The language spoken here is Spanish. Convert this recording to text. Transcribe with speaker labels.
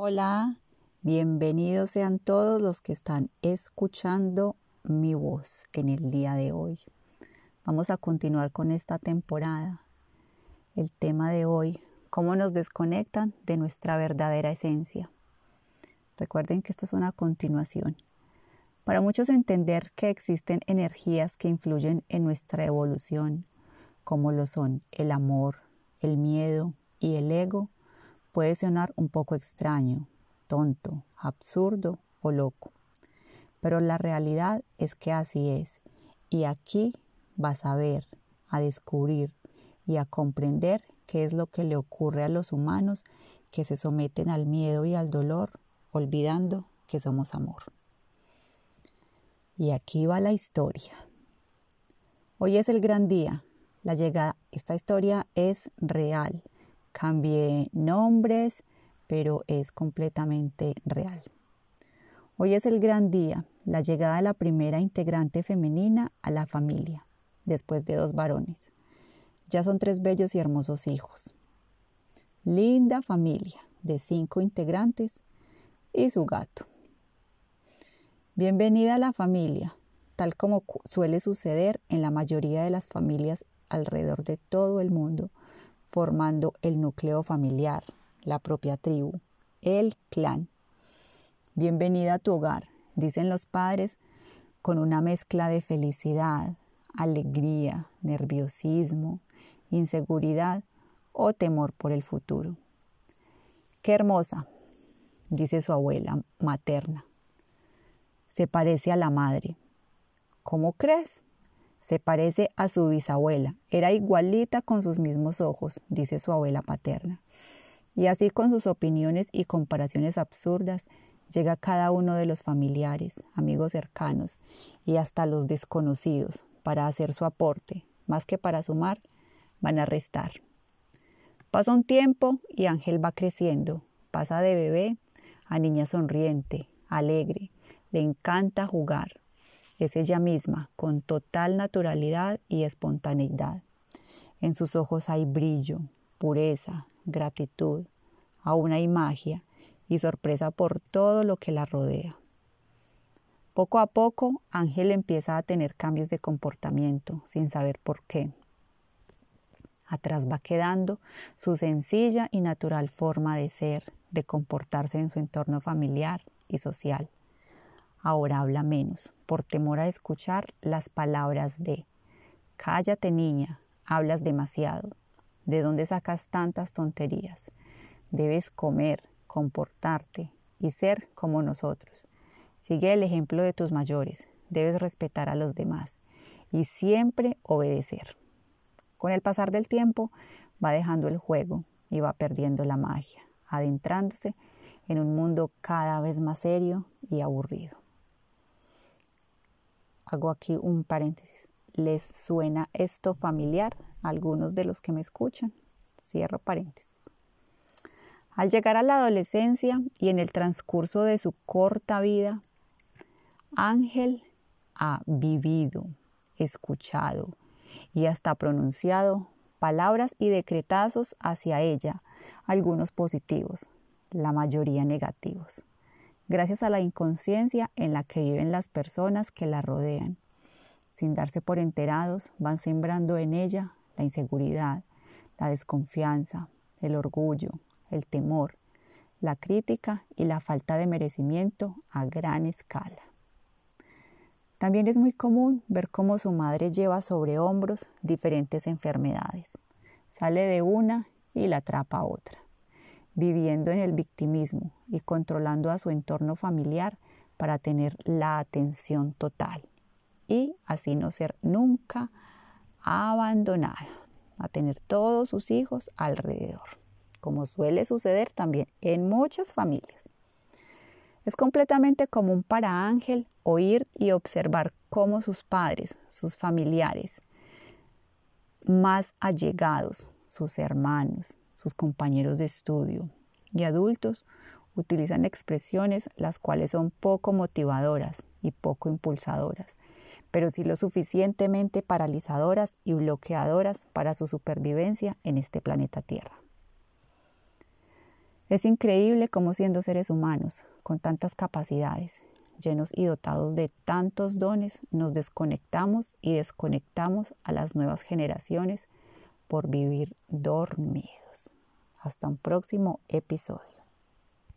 Speaker 1: Hola, bienvenidos sean todos los que están escuchando mi voz en el día de hoy. Vamos a continuar con esta temporada. El tema de hoy, cómo nos desconectan de nuestra verdadera esencia. Recuerden que esta es una continuación. Para muchos entender que existen energías que influyen en nuestra evolución, como lo son el amor, el miedo y el ego, puede sonar un poco extraño, tonto, absurdo o loco. Pero la realidad es que así es. Y aquí vas a ver, a descubrir y a comprender qué es lo que le ocurre a los humanos que se someten al miedo y al dolor, olvidando que somos amor. Y aquí va la historia. Hoy es el gran día. La llegada, esta historia es real Cambié nombres, pero es completamente real. Hoy es el gran día, la llegada de la primera integrante femenina a la familia, después de dos varones. Ya son tres bellos y hermosos hijos. Linda familia de cinco integrantes y su gato. Bienvenida a la familia, tal como suele suceder en la mayoría de las familias alrededor de todo el mundo formando el núcleo familiar, la propia tribu, el clan. Bienvenida a tu hogar, dicen los padres, con una mezcla de felicidad, alegría, nerviosismo, inseguridad o temor por el futuro. Qué hermosa, dice su abuela materna. Se parece a la madre. ¿Cómo crees? Se parece a su bisabuela. Era igualita con sus mismos ojos, dice su abuela paterna. Y así con sus opiniones y comparaciones absurdas, llega cada uno de los familiares, amigos cercanos y hasta los desconocidos para hacer su aporte, más que para sumar, van a restar. Pasa un tiempo y Ángel va creciendo, pasa de bebé a niña sonriente, alegre, le encanta jugar, es ella misma, con total naturalidad y espontaneidad. En sus ojos hay brillo, pureza, gratitud, aún hay magia y sorpresa por todo lo que la rodea. Poco a poco, Ángel empieza a tener cambios de comportamiento sin saber por qué. Atrás va quedando su sencilla y natural forma de ser, de comportarse en su entorno familiar y social. Ahora habla menos, por temor a escuchar las palabras de Cállate niña, hablas demasiado. ¿De dónde sacas tantas tonterías? Debes comer, comportarte y ser como nosotros. Sigue el ejemplo de tus mayores, debes respetar a los demás y siempre obedecer. Con el pasar del tiempo va dejando el juego y va perdiendo la magia, adentrándose en un mundo cada vez más serio y aburrido hago aquí un paréntesis. ¿Les suena esto familiar a algunos de los que me escuchan? Cierro paréntesis. Al llegar a la adolescencia y en el transcurso de su corta vida, Ángel ha vivido, escuchado y hasta pronunciado palabras y decretazos hacia ella, algunos positivos, la mayoría negativos gracias a la inconsciencia en la que viven las personas que la rodean. Sin darse por enterados, van sembrando en ella la inseguridad, la desconfianza, el orgullo, el temor, la crítica y la falta de merecimiento a gran escala. También es muy común ver cómo su madre lleva sobre hombros diferentes enfermedades. Sale de una y la atrapa a otra viviendo en el victimismo y controlando a su entorno familiar para tener la atención total y así no ser nunca abandonada, a tener todos sus hijos alrededor, como suele suceder también en muchas familias. Es completamente común para Ángel oír y observar cómo sus padres, sus familiares más allegados, sus hermanos, sus compañeros de estudio y adultos utilizan expresiones las cuales son poco motivadoras y poco impulsadoras, pero sí lo suficientemente paralizadoras y bloqueadoras para su supervivencia en este planeta Tierra. Es increíble cómo siendo seres humanos, con tantas capacidades, llenos y dotados de tantos dones, nos desconectamos y desconectamos a las nuevas generaciones por vivir dormidos. Hasta un próximo episodio.